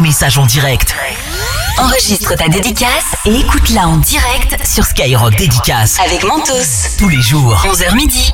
tes messages en direct. Enregistre ta dédicace et écoute-la en direct sur Skyrock Dédicace avec Mentos. Tous les jours, 11h midi.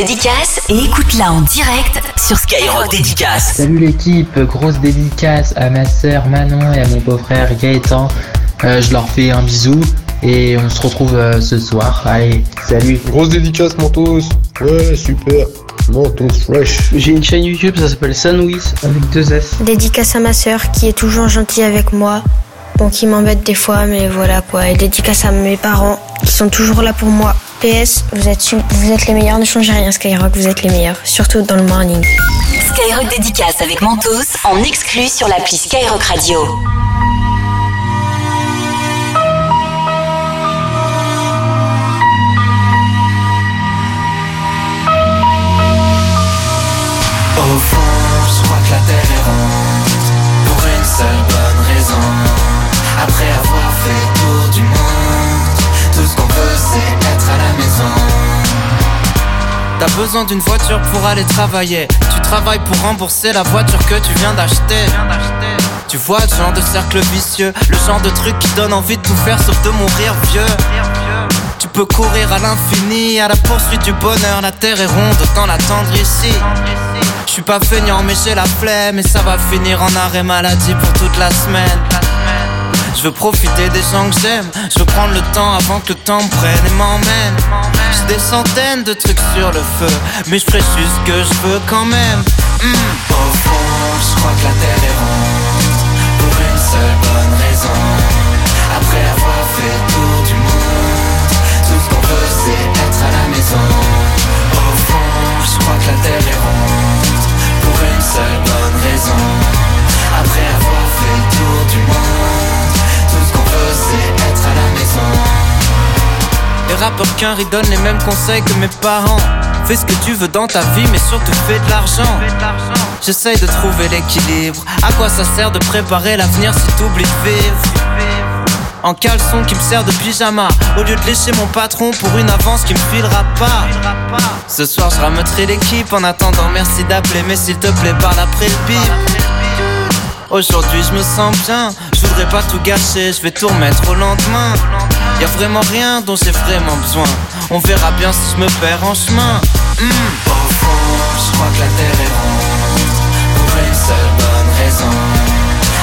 Dédicace et écoute-la en direct sur Skyrock Dédicace. Salut l'équipe, grosse dédicace à ma sœur Manon et à mon beau-frère Gaëtan. Euh, je leur fais un bisou et on se retrouve euh, ce soir. Allez, salut. Grosse dédicace Mentos. Ouais, super. Mentos fresh. J'ai une chaîne YouTube, ça s'appelle Sanwis avec deux S. Dédicace à ma sœur qui est toujours gentille avec moi. Bon, qui m'embête des fois, mais voilà quoi. Et dédicace à mes parents qui sont toujours là pour moi. PS, vous êtes, su- vous êtes les meilleurs, ne changez rien Skyrock, vous êtes les meilleurs. Surtout dans le morning. Skyrock Dédicace avec Mentos en exclu sur l'appli Skyrock Radio. Au T'as besoin d'une voiture pour aller travailler. Tu travailles pour rembourser la voiture que tu viens d'acheter. Tu vois le genre de cercle vicieux, le genre de truc qui donne envie de tout faire sauf de mourir vieux. Tu peux courir à l'infini, à la poursuite du bonheur. La terre est ronde, autant l'attendre ici. Je suis pas feignant, mais j'ai la flemme. Et ça va finir en arrêt maladie pour toute la semaine. Je veux profiter des gens que j'aime. Je veux prendre le temps avant que le temps me prenne et m'emmène. J'ai des centaines de trucs sur le feu, mais je ferai juste ce que je veux quand même. Hmm. Au fond, je crois que la terre est ronde Pour une seule bonne raison Après avoir fait tour du monde Tout ce qu'on veut c'est être à la maison Au fond, je crois que la terre est ronde Les rappeurs qu'un donnent les mêmes conseils que mes parents. Fais ce que tu veux dans ta vie, mais surtout fais de l'argent. J'essaye de trouver l'équilibre. À quoi ça sert de préparer l'avenir si t'oublies de vivre? En caleçon qui me sert de pyjama Au lieu de lécher mon patron pour une avance qui me filera pas Ce soir je rameuterai l'équipe En attendant merci d'appeler Mais s'il te plaît parle après le bip Aujourd'hui je me sens bien, je voudrais pas tout gâcher, je vais tout remettre au lendemain. Y a vraiment rien dont j'ai vraiment besoin. On verra bien si je me perds en chemin. Hmm. Au fond, je crois que la terre est ronde Pour une seule bonne raison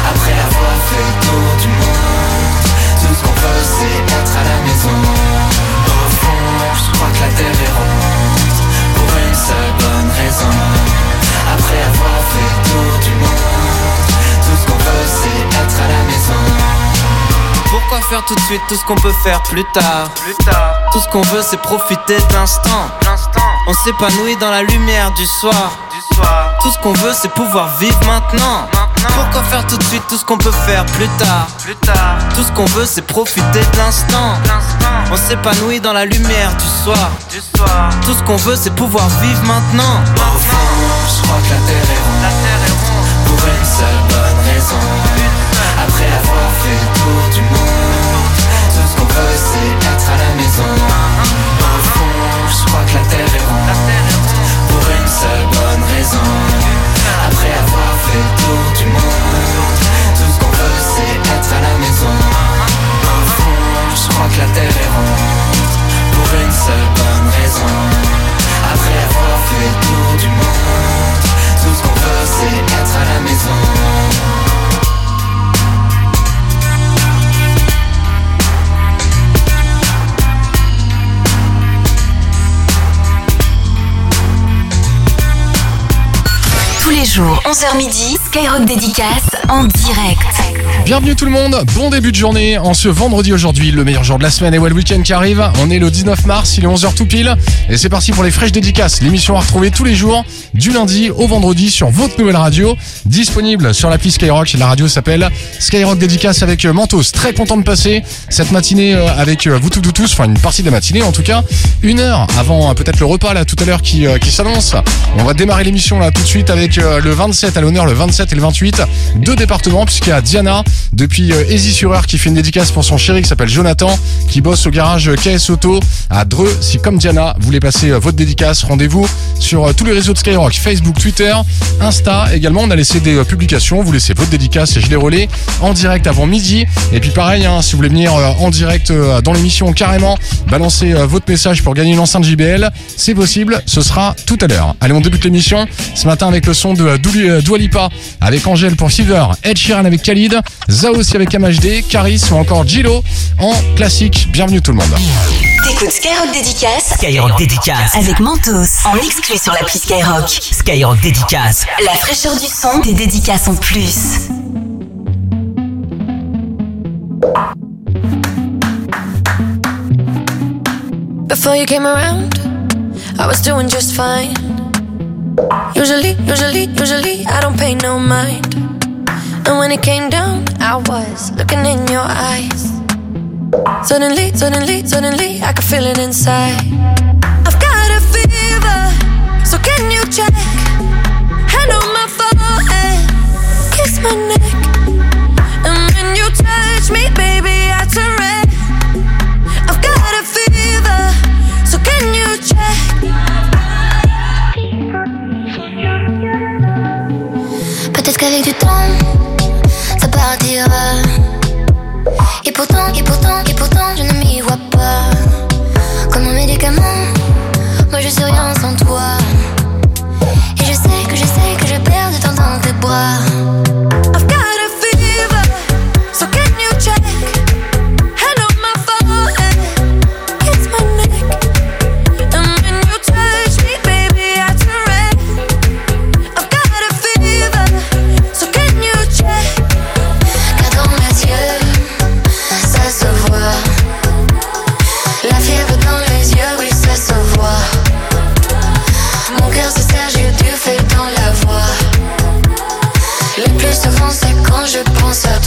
Après avoir fait le tour du monde Tout ce qu'on veut c'est être à la maison Au fond, je crois que la terre est ronde Pour une seule bonne raison Pourquoi faire tout de suite tout ce qu'on peut faire plus tard. Tout ce qu'on veut c'est profiter de l'instant. On s'épanouit dans la lumière du soir. Tout ce qu'on veut c'est pouvoir vivre maintenant. Pourquoi faire tout de suite tout ce qu'on peut faire plus tard? Tout ce qu'on veut c'est profiter de l'instant. On s'épanouit dans la lumière du soir. Tout ce qu'on veut c'est pouvoir vivre maintenant. Au fond, je crois que la terre est les jours, 11h midi, Skyrock dédicace en direct. Bienvenue tout le monde, bon début de journée en ce vendredi aujourd'hui, le meilleur jour de la semaine et le week-end qui arrive. On est le 19 mars, il est 11h tout pile et c'est parti pour les fraîches dédicaces. L'émission à retrouver tous les jours, du lundi au vendredi sur votre nouvelle radio, disponible sur l'appli Skyrock. La radio s'appelle Skyrock Dédicace avec euh, Mentos. Très content de passer cette matinée euh, avec euh, vous tous, tous, enfin une partie de la matinée en tout cas. Une heure avant peut-être le repas là tout à l'heure qui, qui s'annonce. On va démarrer l'émission là tout de suite avec le 27 à l'honneur, le 27 et le 28. Deux départements puisqu'il y a Diana depuis euh, Easy sur Heure qui fait une dédicace pour son chéri qui s'appelle Jonathan qui bosse au garage KS Auto à Dreux. Si comme Diana vous voulez passer euh, votre dédicace, rendez-vous sur euh, tous les réseaux de Skyrock, Facebook, Twitter, Insta. Également on a laissé des euh, publications, vous laissez votre dédicace et je les relais en direct avant midi. Et puis pareil, hein, si vous voulez venir euh, en direct euh, dans l'émission carrément, balancer euh, votre message pour gagner une enceinte JBL, c'est possible, ce sera tout à l'heure. Allez, on débute l'émission ce matin avec le son de euh, euh, Dua Lipa avec Angèle pour Fever, Ed Sheeran avec Khalid, Zao aussi avec MHD, Caris ou encore Gilo en classique. Bienvenue tout le monde. T'écoutes Skyrock dédicace Skyrock dédicace. avec Mentos en exclu sur l'appli Skyrock. Skyrock dédicace. La fraîcheur du son, des dédicaces en plus. Before you came around, I was doing just fine. Usually, usually, usually, I don't pay no mind. And when it came down, I was looking in your eyes. Suddenly, suddenly, suddenly, I could feel it inside. I've got a fever, so can you check? Hand on my forehead, kiss my neck. And when you touch me, baby, I turn red. I've got a fever, so can you check? Peut-être qu'avec du temps, Et pourtant, et pourtant, et pourtant, je ne m'y vois pas. Comme un médicament, moi je suis rien sans toi. Et je sais que je sais que je perds de temps dans tes bras. yourself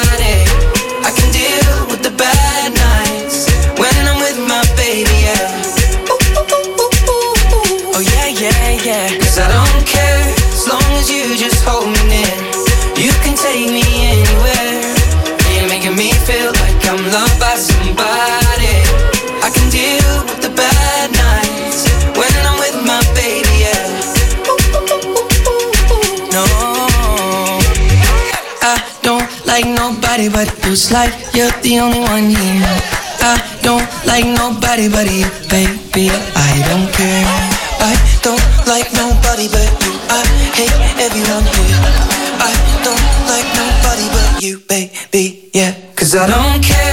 nobody but you. Slide, you're the only one here. I don't like nobody but you, baby. I don't care. I don't like nobody but you. I hate everyone here. I don't like nobody but you, baby. Yeah, cause I don't care.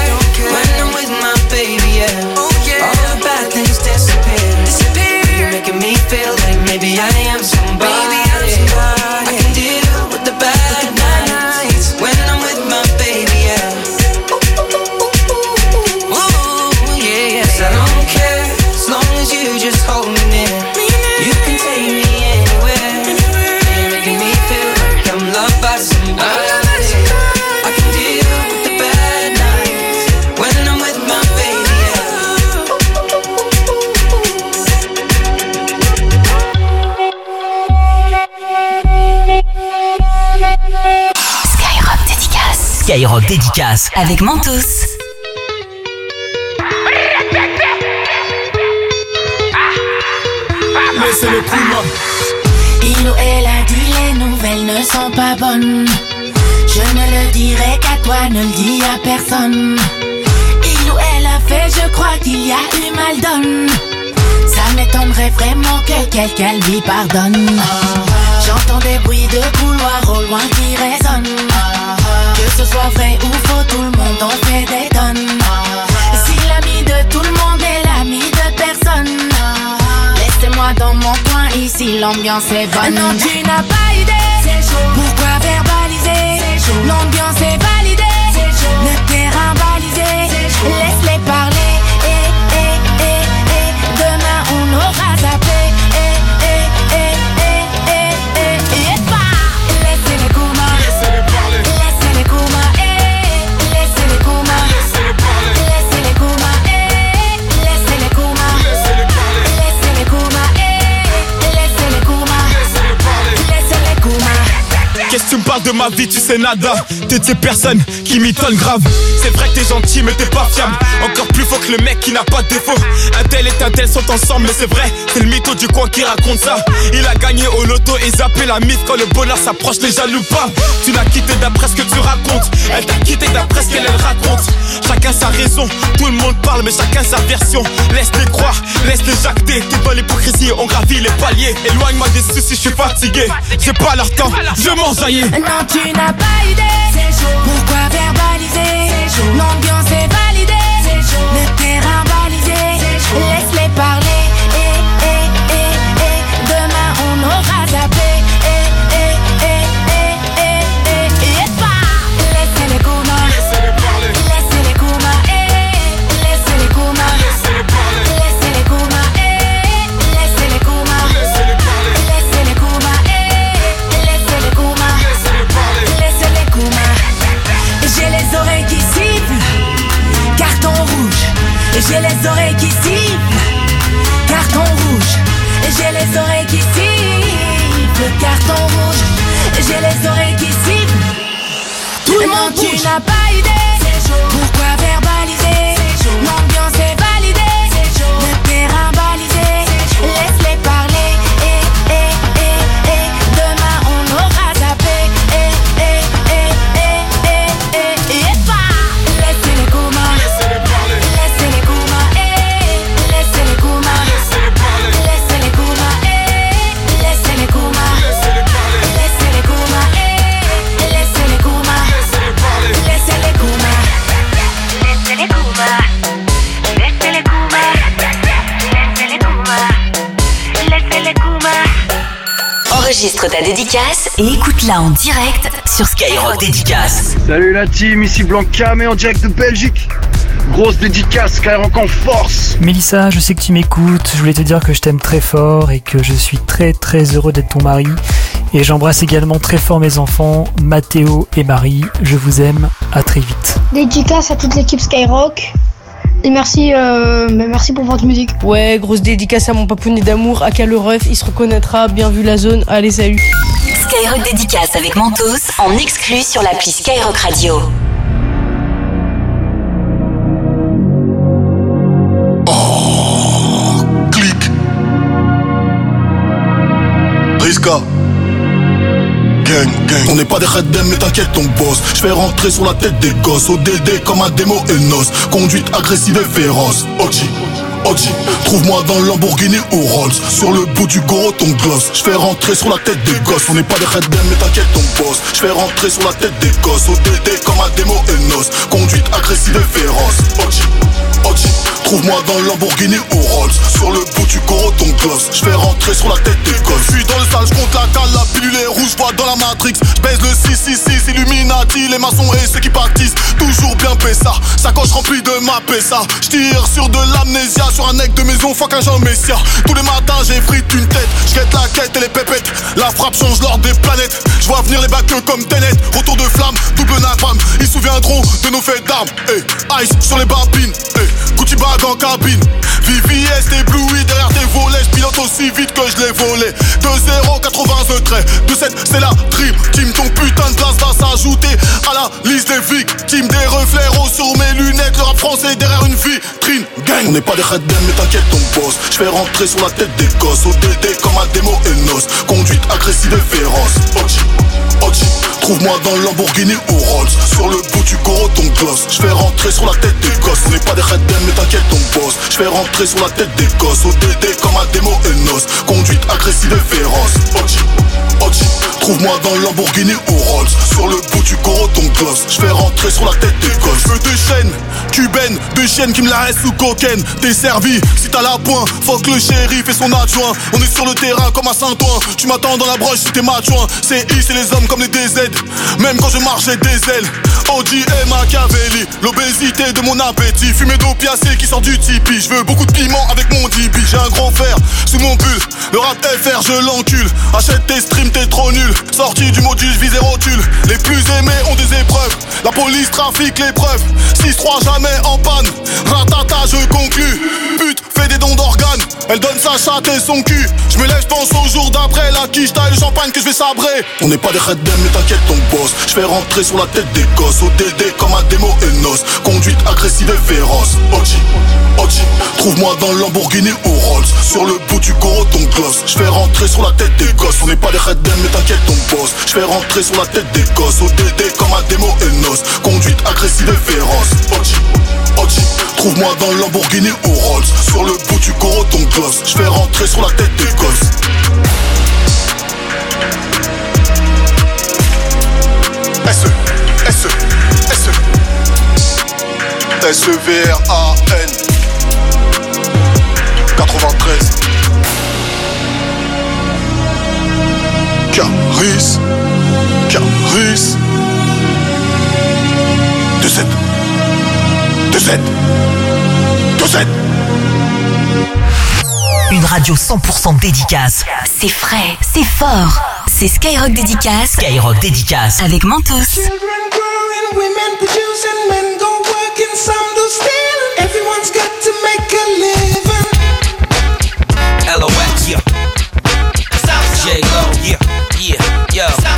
Skyrock Dédicace avec Mentos. Le Il ou elle a dit les nouvelles ne sont pas bonnes. Je ne le dirai qu'à toi, ne le dis à personne. Il ou elle a fait, je crois qu'il y a eu mal donne. Ça m'étonnerait vraiment que quelqu'un lui pardonne. J'entends des bruits de couloir au loin qui résonnent. Que ce soit vrai ou faux, tout le monde en fait des tonnes. Si l'ami de tout le monde est l'ami de personne, laissez-moi dans mon coin, ici l'ambiance est bonne. Non, tu n'as pas idée. Pourquoi verbaliser? L'ambiance est validée. Le terrain balisé. Laisse-les parler. Tu me parles de ma vie, tu sais nada. T'es de personnes qui m'étonnent grave. C'est vrai que t'es gentil mais t'es pas fiable. Encore plus faux que le mec qui n'a pas de défaut. Un tel et un tel sont ensemble mais c'est vrai C'est le mytho du coin qui raconte ça. Il a gagné au loto et zappé la mise Quand le bonheur s'approche les jaloux pas. Tu l'as quitté d'après ce que tu racontes. Elle t'a quitté d'après ce qu'elle elle raconte. Chacun sa raison, tout le monde parle mais chacun sa version. Laisse-les croire, laisse-les jacter. T'es dans l'hypocrisie, on gravit les paliers. Éloigne-moi des soucis, je suis fatigué. J'ai pas leur temps, je m'en Non, tu n'as pas idée. Pourquoi verbaliser L'ambiance est validée. Le terrain J'ai les oreilles qui sifflent. Carton rouge. J'ai les oreilles qui sifflent. Carton rouge. J'ai les oreilles qui sifflent. Tout le monde tu n'as pas idée. Dédicace et écoute-la en direct sur Skyrock Dédicace. Salut la team, ici Blanca, mais en direct de Belgique. Grosse dédicace, Skyrock en force. Mélissa, je sais que tu m'écoutes. Je voulais te dire que je t'aime très fort et que je suis très très heureux d'être ton mari. Et j'embrasse également très fort mes enfants, Mathéo et Marie. Je vous aime. À très vite. Dédicace à toute l'équipe Skyrock. Et merci, euh, mais merci pour votre musique. Ouais, grosse dédicace à mon papounet d'amour, à le ref, il se reconnaîtra, bien vu la zone, allez salut. Skyrock Dédicace avec Mentos en exclu sur l'appli Skyrock Radio. On n'est pas des Red mais t'inquiète, on bosse. Je fais rentrer sur la tête des gosses. ODD comme un démo Enos. Conduite agressive et féroce. Oji. Oji, trouve-moi dans Lamborghini ou Rolls. Sur le bout du gros ton gloss. Je fais rentrer sur la tête des gosses. On n'est pas des Red mais t'inquiète on bosse Je fais rentrer sur la tête des gosses. ODD comme un démo Enos. Conduite agressive et féroce. Oji, trouve-moi dans Lamborghini ou Rolls. Sur le bout du gros ton gloss. Je fais rentrer sur la tête des gosses. Je suis dans le sale, je compte la cale, la pilule est rouge, vois dans la Matrix. Je baise le 666, Illuminati, les maçons et ceux qui pâtissent. Toujours bien ça, sacoche remplie de ma pessa Je tire sur de l'amnésia, sur un nec de maison, fuck un Jean Messia. Tous les matins j'ai frite une tête, je la quête et les pépettes. La frappe change l'ordre des planètes, je vois venir les bacs comme Tenet. Retour de flamme, double napalm, ils souviendront de nos faits d'armes. Hey, Ice sur les babines, hey, petit bag en cabine. VVS ébloui derrière tes volets, je pilote aussi vite que je l'ai volé. 2-0, 80 traits, 2-7, c'est la trip. Team, ton putain de place va s'ajouter à la liste des victimes. Des reflets roses sur mes lunettes, le rap français derrière une vitrine. Gang, on n'est pas des red mais t'inquiète, ton boss. Je fais rentrer sur la tête des gosses, ODD comme un démo Enos. Conduite agressive et féroce. Ochi, Ochi, trouve-moi dans le Lamborghini ou Rolls. Sur le bout du coro, ton gloss. Je fais rentrer sur la tête des gosses. On n'est pas des red mais t'inquiète, ton boss. Je fais rentrer sur la tête des gosses, ODD comme un démo Enos. Conduite dans le Lamborghini ou Rolls. Sur le bout du coro, ton gloss. Je fais rentrer sur la tête des gosses. Je veux deux chaînes cubaines, deux chiennes qui me la restent sous cocaine. T'es servi, si t'as la pointe, que le shérif et son adjoint. On est sur le terrain comme à Saint-Ouen. Tu m'attends dans la broche si t'es matchouin. C'est I, c'est les hommes comme les DZ. Même quand je marche, j'ai des ailes. OG et Machiavelli, l'obésité de mon appétit. Fumée d'opiacé qui sort du Tipeee. Je veux beaucoup de piment avec mon DB. J'ai un grand fer sous mon pull. Le rap FR, je l'encule. Achète tes streams, t'es trop nul. Sorti du module, je vise et rotule. Les plus aimés ont des épreuves. La police trafique les preuves. 6-3 jamais en panne. Ratata, je conclus. Pute, fais des dons d'organes. Elle donne sa chatte et son cul. Je me lève, pense au jour d'après. La quiche, taille le champagne que je vais sabrer. On n'est pas des red mais t'inquiète, ton boss. Je fais rentrer sur la tête des gosses. ODD comme un démo Enos. Conduite agressive et féroce. Ochi, Ochi, trouve-moi dans le Lamborghini ou Rolls. Sur le bout du coro, ton gloss. Je fais rentrer sur la tête des gosses. On n'est pas des red mais t'inquiète, ton boss. Je fais rentrer sur la tête des gosses. ODD comme un démo Enos. Conduite agressive et féroce. Ochi, Ochi, trouve-moi dans le Lamborghini ou Rolls. Sur le bout du coro, ton gloss. Je fais rentrer sur la tête des gosses. S-E, S-E, S-E S-E-V-R-A-N 93 Caris Caris. 2-7 2-7 2-7 Une radio 100% dédicace. C'est frais, c'est fort. C'est Skyrock Dédicace. Skyrock Dédicace. Avec Mentos. Children growing, women producing, men go working, some do stealing. Everyone's got to make a living. LOX, yeah. J-Lo, yeah, yeah, yo.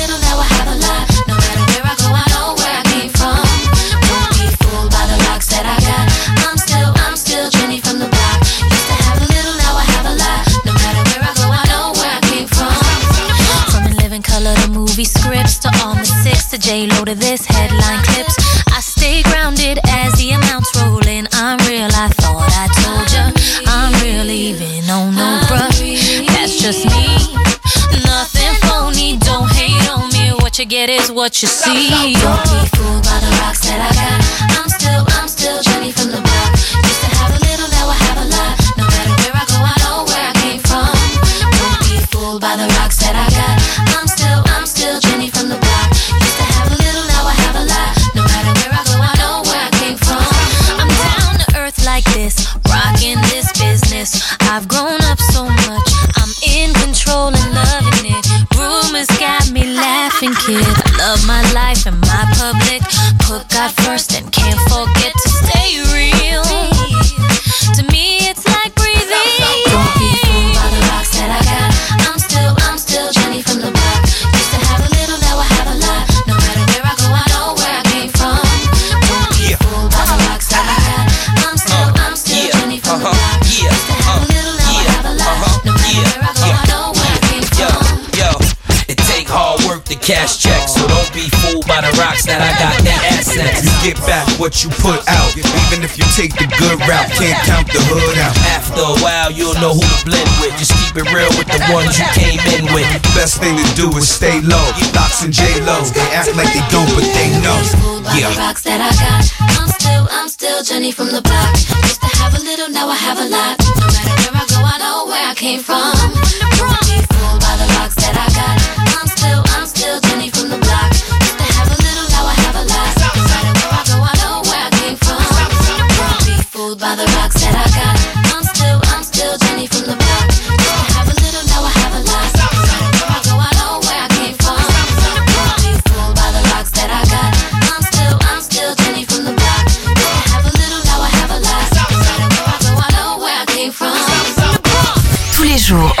to J Lo to this headline clips. I stay grounded as the amounts roll in. I'm real, I thought I told ya. I'm real, even on no bruh. That's just me. Nothing phony, don't hate on me. What you get is what you see. What you put out. Even if you take the good route, can't count the hood out. After a while, you'll know who to blend with. Just keep it real with the ones you came in with. Best thing to do is stay low. Locks and J Lo, they act like they don't, but they know. Yeah. the rocks that I got. I'm still, I'm still Jenny from the block. Used to have a little, now I have a lot. No matter where I go, I know where I came from. Don't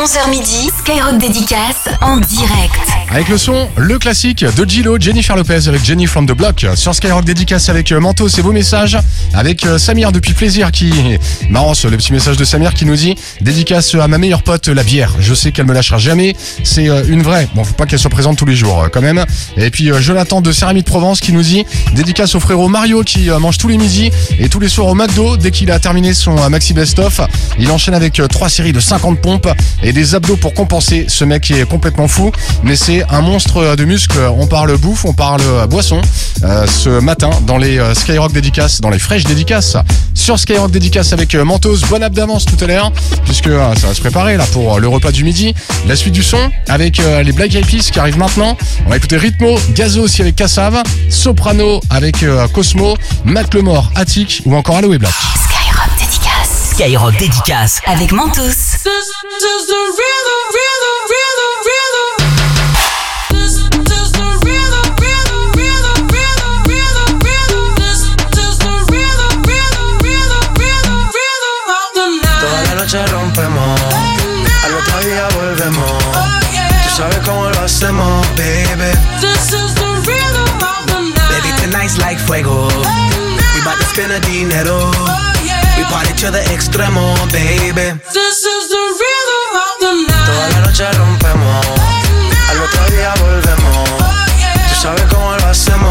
11h midi, Skyrock dédicace en direct. Avec le son, le classique de Gilo, Jennifer Lopez avec Jenny from the Block. Sur Skyrock dédicace avec euh, Mantos et vos messages. Avec euh, Samir depuis plaisir qui. Marrant le petit message de Samir qui nous dit Dédicace à ma meilleure pote, la bière. Je sais qu'elle me lâchera jamais. C'est euh, une vraie. Bon, faut pas qu'elle soit présente tous les jours quand même. Et puis Jonathan de Céramide Provence qui nous dit Dédicace au frérot Mario qui mange tous les midis et tous les soirs au McDo. Dès qu'il a terminé son maxi best-of, il enchaîne avec trois séries de 50 pompes et des abdos pour compenser. Ce mec est complètement fou, mais c'est un monstre de muscles. On parle bouffe, on parle euh, boisson. Euh, ce matin, dans les euh, Skyrock dédicaces, dans les fraîches dédicaces, sur Skyrock dédicace avec Mentos, bonne app d'avance tout à l'heure, puisque euh, ça va se préparer là pour le repas du midi. La suite du son avec euh, les Black Eyed Peas qui arrivent maintenant. On va écouter Ritmo, Gazo aussi avec Kassav, Soprano avec euh, Cosmo, Matt Lemore, Attic ou encore Aloe Black. Skyrock dédicace. Skyrock dédicace avec Mentos. This is cómo lo hacemos, baby. This is the rhythm of the night. Baby, tonight's like fuego. We bout to spend a dinero. We party to the extremo, baby. This is the rhythm of the night. Toda la noche rompemos, al otro día volvemos. Tú sabes cómo lo hacemos,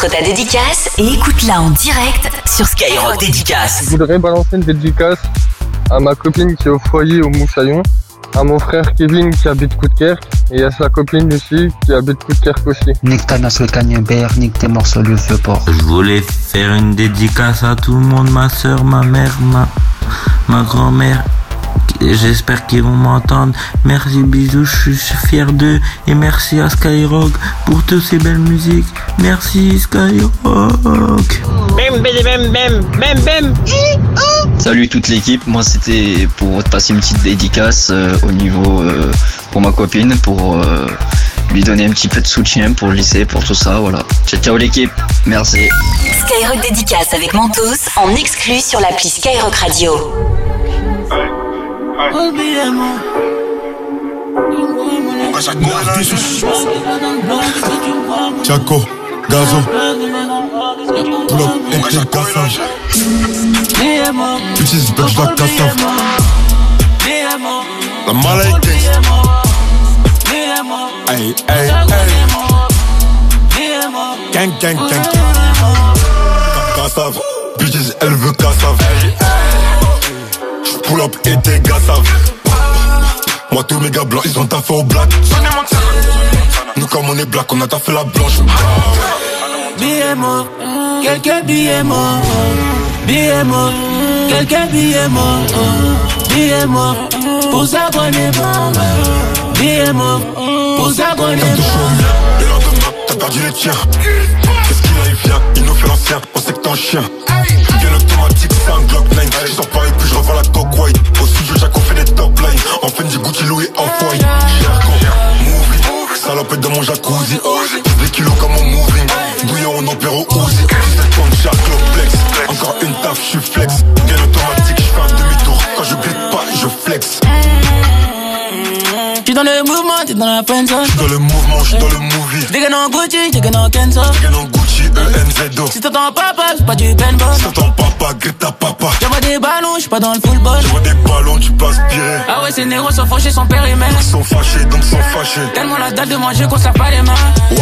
Enregistre ta dédicace et écoute-la en direct sur Skyrock Dédicace. Je voudrais balancer une dédicace à ma copine qui est au foyer au Moussaillon, à mon frère Kevin qui habite Coudekerque et à sa copine Lucie qui habite Coudekerque aussi. Nique ta nasse le cagnebert, nique tes morceaux le vieux port. Je voulais faire une dédicace à tout le monde, ma soeur, ma mère, ma, ma grand-mère. J'espère qu'ils vont m'entendre. Merci, bisous, je suis fier d'eux. Et merci à Skyrock pour toutes ces belles musiques. Merci, Skyrock. Bam, bam, bam, bam, bam. Salut toute l'équipe, moi c'était pour te passer une petite dédicace euh, au niveau euh, pour ma copine, pour euh, lui donner un petit peu de soutien pour le lycée, pour tout ça, voilà. Ciao ciao l'équipe, merci. Skyrock Dédicace avec Mentos en exclu sur l'appli Skyrock Radio. Chaco, Gazo, pull up et t'es cassage. Bitches, bitch, la cassave. La malade Hey, hey, hey. Gang, gang, gang. Cassave, bitches, elle veut cassave. Pull up et t'es cassave. Moi, tous mes gars blancs, ils ont taffé au black. Nous, comme on est black, on a taffé la blanche. Billets morts, quelques billets morts. Billets morts, quelques billets morts. Billets morts, pour est mort. Billets morts, pour est mort. Le lendemain, t'as perdu les tiens. Qu'est-ce qu'il a, il vient, il nous fait l'ancien, on sait que t'es un chien. Bien automatique, c'est un Glock 9. Je sors pas En Fendi, Gucci, Louis, Off-White. Jarko, movie, salopette dans mon jacuzzi. Des kilos comme mon moving. Bouillon, on opère au Uzi. 17 tonnes, Jarko, flex. Encore une taf, je suis flex. Bien automatique, je fais un demi-tour. Quand je glisse pas, je flex. J'suis dans le mouvement, t'es dans la friendzone. J'suis dans le mouvement, j'suis dans le movie. J'dégaine en Gucci, j'dégaine en Kenzo. J'dégaine en Gucci, E-N-Z-O. Si t'entends papa, c'est pas du paintball. Si t'entends papa, Greta papa. J'envoie des ballons, j'suis pas dans le football. J'envoie des ballons, tu peux aspirer. Ah ouais, ces négros sont fauchés, son père et mère. Ils sont fâchés, donc sont fâchés. Tellement la dalle de manger qu'on serre pas les mains. Waouh,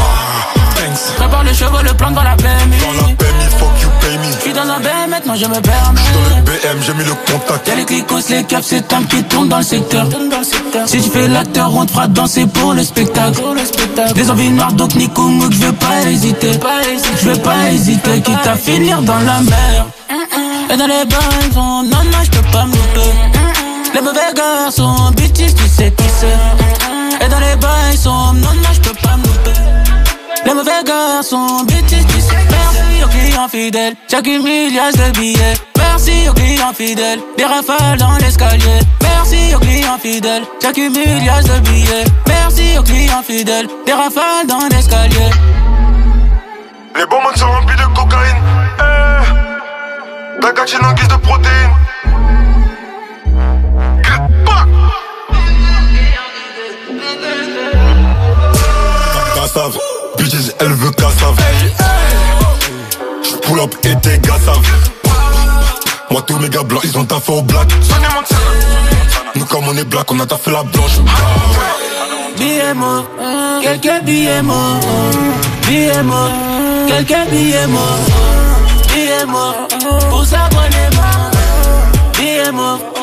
thanks. Prépare le chevaux, le plan dans la PMI. Dans la PMI, fuck you, pay me. J'suis dans un BM, maintenant je me permets. J'suis dans le BM, j'ai mis le contact. Y'a les clicos, les caps, c'est un qui tourne dans le secteur. Si tu fais l'acteur, on te fera danser pour le spectacle. Des envies noires, donc Nico Mouk, je veux pas hésiter. Je veux pas hésiter, quitte à finir dans la mer. Et dans les bains, non, non, je peux pas me louper. Les mauvais garçons, bitches, tu sais qui c'est. Et dans les bains, non, non, je peux pas me louper. Les mauvais garçons, bitches, tu sais. Merci aux clients fidèles, chaque milliard de billets. Merci aux clients fidèles, des rafales dans l'escalier. Merci aux clients fidèles, chaque milliard de billets. Merci aux clients fidèles, des rafales dans l'escalier. Les bonbons sont remplis de cocaïne. Eh, ta gatine en guise de protéines. Cassave, bitches, elle veut cassave. Pull up et t'es gassave. Moi, tous mes gars blancs, ils ont taffé au black. Nous, comme on est black, on a taffé la blanche. Morts, quelques billets morts. Billets morts, quelques billets morts. Billets morts, pour ça qu'on est mort. Billets morts, pour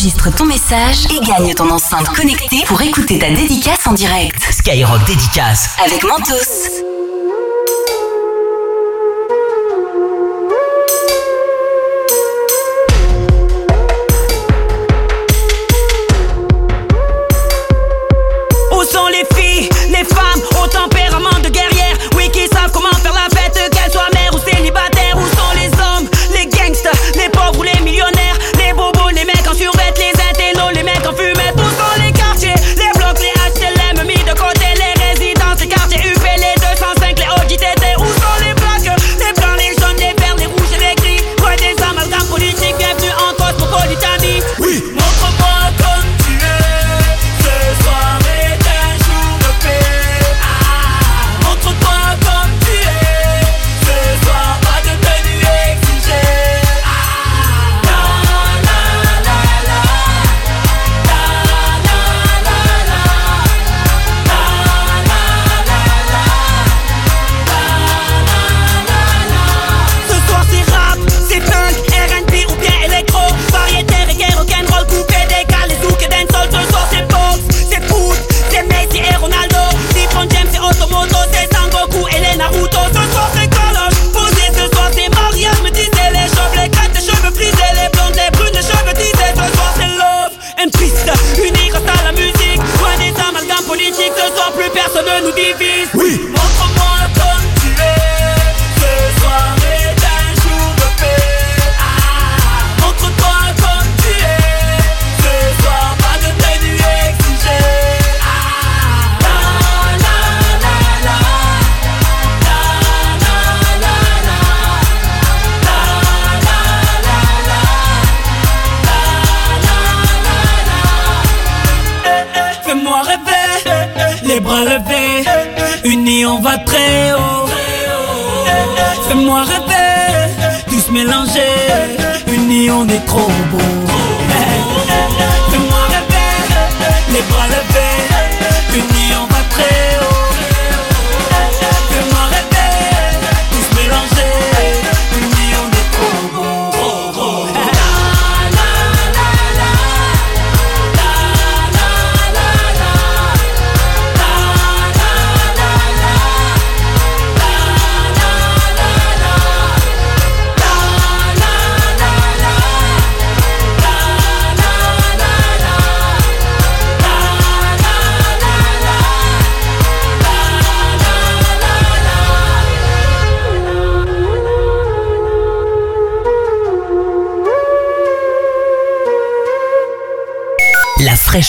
Enregistre ton message et gagne ton enceinte connectée pour écouter ta dédicace en direct. Skyrock Dédicace. Avec Mentos.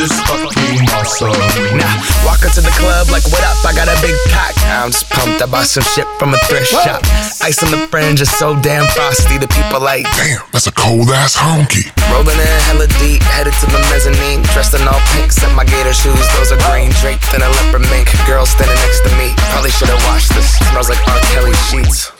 This is fucking awesome. Nah, walk into the club like, what up? I got a big pack. I'm just pumped. I bought some shit from a thrift shop. Ice on the fringe is so damn frosty. The people like, damn, that's a cold ass honky. Rolling in hella deep, headed to the mezzanine. Dressed in all pink, set my gator shoes. Those are green draped in a leopard mink. Girl standing next to me. Probably should have washed this. Smells like R. Kelly sheets.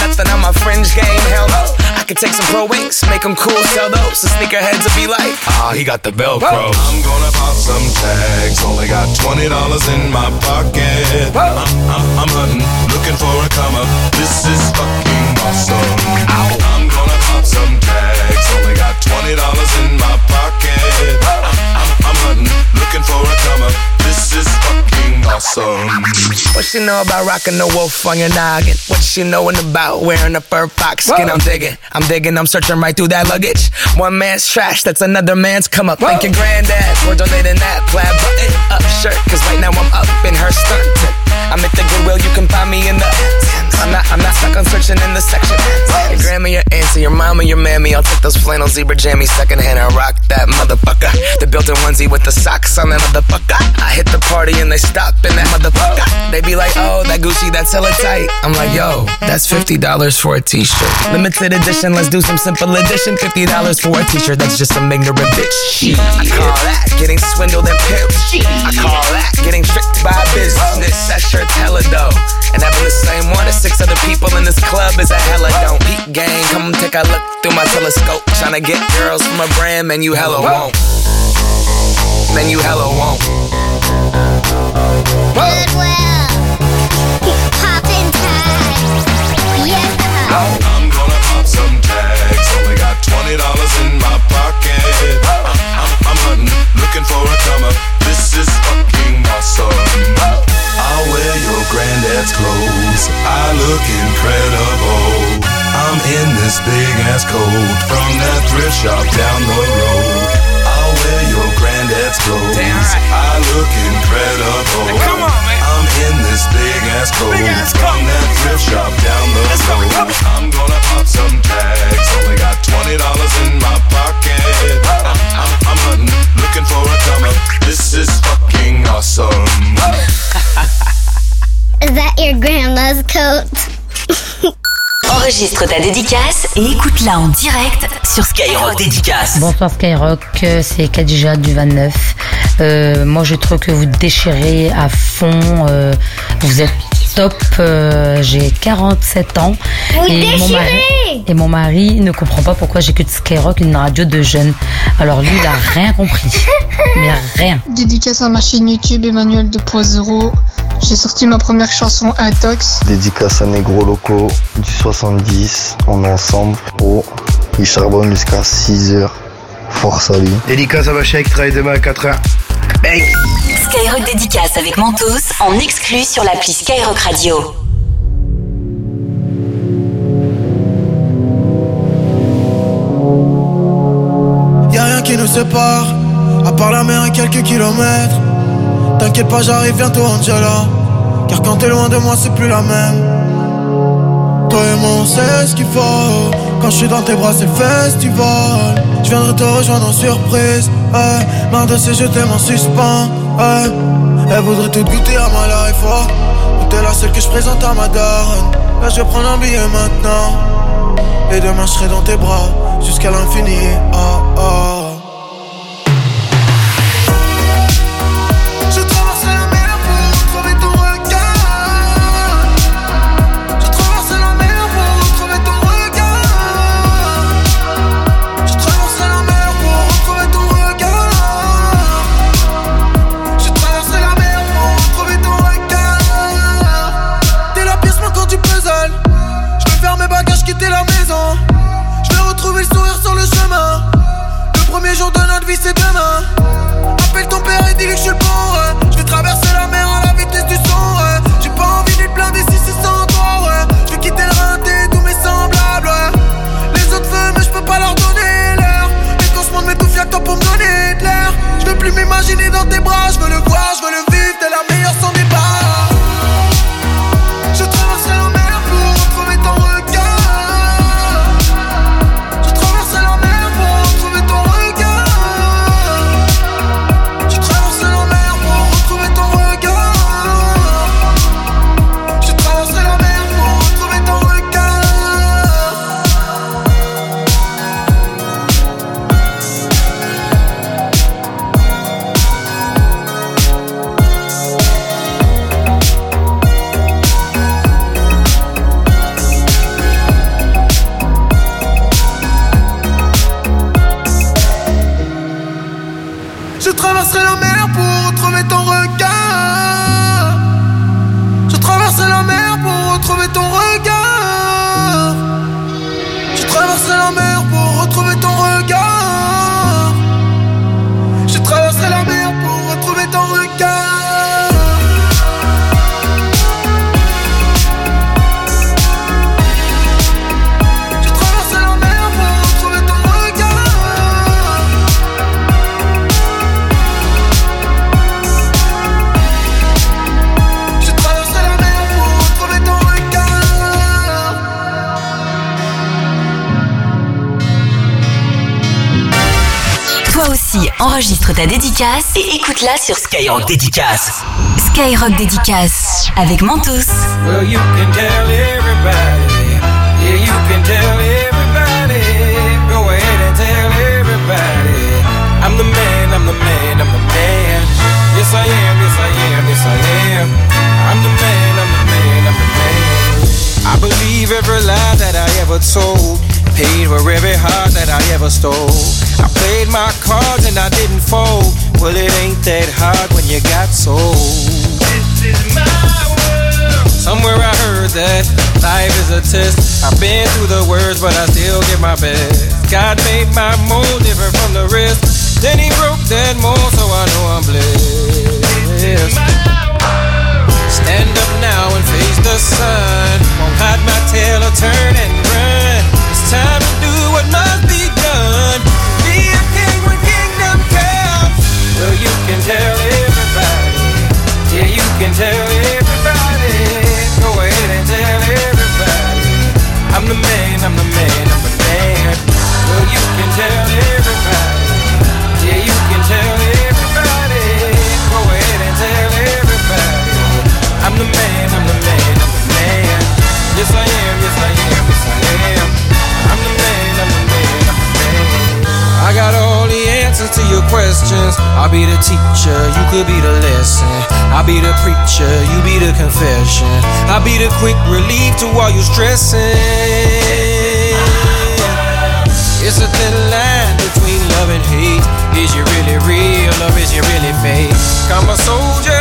nothing on my fringe game. Hell no. I could take some pro wings, make them cool, sell those. The sneakerheads will be like, ah, he got the Velcro. I'm gonna pop some tags. Only got twenty dollars in my pocket. I'm, I'm, I'm hunting, looking for a come up. This is fucking awesome. I'm gonna pop some tags. Only got twenty dollars in my pocket. Hunting, looking for a come up. This is fucking awesome. What she know about rocking the wolf on your noggin? What she knowin' about wearing a fur fox skin? I'm digging, I'm digging, I'm searching right through that luggage. One man's trash, that's another man's come up. Thank your granddad for donating that plaid button up shirt. Cause right now I'm up in her skirt. I'm at the Goodwill, you can find me in the. I'm not, I'm not stuck on searching in the section. Your grandma, your auntie, your mama, your mammy. I'll take those flannel zebra jammies secondhand and rock that motherfucker. The built-in onesie with the socks on that motherfucker. I hit the party and they stop in that motherfucker. They be like, oh, that Gucci, that's hella tight. I'm like, yo, that's $50 for a t-shirt. Limited edition, let's do some simple edition. $50 for a t-shirt, that's just some ignorant bitch. Shit. I call that getting swindled and pimped. I call that getting tricked by business. That shirt's hella dope. And having the same one as six other people in this club is a hella don't. Peak gang, come take a look through my telescope. Tryna get girls from a brand, man, you hella won't. Man, you hella won't. Goodwill. Poppin' tags. Yeah. I'm gonna pop some tags. Only got twenty dollars in my pocket. I'm, I'm, I'm hunting, looking for a come. This is fucking awesome. I'll wear your granddad's clothes. I look incredible. I'm in this big ass coat from that thrift shop down the road. I'll wear your granddad's clothes. I look incredible. come on, man. I'm in this big ass coat from that thrift shop down the road. I'm gonna pop some tags. Only got twenty dollars in my pocket. I'm, I'm, I'm hunting, looking for a come up. This is fucking awesome. Is that your grandma's coat? Enregistre ta dédicace et écoute-la en direct sur Skyrock Dédicace. Bonsoir Skyrock, euh, c'est Kadija du 29. Euh, moi, je trouve que vous déchirez à fond. euh, vous êtes top. euh, J'ai 47 ans. Vous et mon, déchirez et mon mari ne comprend pas pourquoi j'écoute Skyrock, une radio de jeunes. Alors lui, il a rien compris. Mais rien. Dédicace à ma chaîne YouTube Emmanuel 2.0. J'ai sorti ma première chanson Intox. Dédicace à Negro Loco du 70, on est ensemble. Oh, il charbonne jusqu'à 6h. Force à lui. Dédicace à ma chèque, travaille demain à 4h. Bang Skyrock dédicace avec Mentos en exclu sur l'appli Skyrock Radio. À part la mer et quelques kilomètres. T'inquiète pas, j'arrive bientôt, Angela. Car quand t'es loin de moi, c'est plus la même. Toi et moi, on sait ce qu'il faut. Quand je suis dans tes bras, c'est le festival. Je viendrai te rejoindre en surprise. Ouais. Marre de ces t'aimes en suspens. Ouais. Elle voudrait tout goûter à ma life. Oh. T'es la seule que je présente à ma daronne. Là, je vais prendre un billet maintenant. Et demain, je serai dans tes bras jusqu'à l'infini. Oh, oh. La maison. Je vais retrouver le sourire sur le chemin. Le premier jour de notre vie, c'est demain. Appelle ton père et dis que je suis le bon. Je vais traverser la mer à la vitesse du son. J'ai pas envie d'être blindé si c'est sans et écoute-la sur Skyrock Dédicace. Skyrock Dédicace avec Mentos. Well, you can tell everybody. Yeah, you can tell everybody. Go ahead and tell everybody. I'm the man, I'm the man, I'm the man. Yes, I am, yes, I am, yes, I am. I'm the man, I'm the man, I'm the man. I believe every lie that I ever told. Paid for every heart that I ever stole. I played my cards and I didn't fold. Well, it ain't that hard when you got sold. This is my world. Somewhere I heard that life is a test. I've been through the worst, but I still give my best. God made my mold different from the rest. Then he broke that mold, so I know I'm blessed. This is My world Stand up now and face the sun. Won't hide my tail or turn I'll be the teacher, you could be the lesson. I'll be the preacher, you be the confession. I'll be the quick relief to all you stressing. It's a thin line between love and hate. Is you really real or is you really fake? I'm a soldier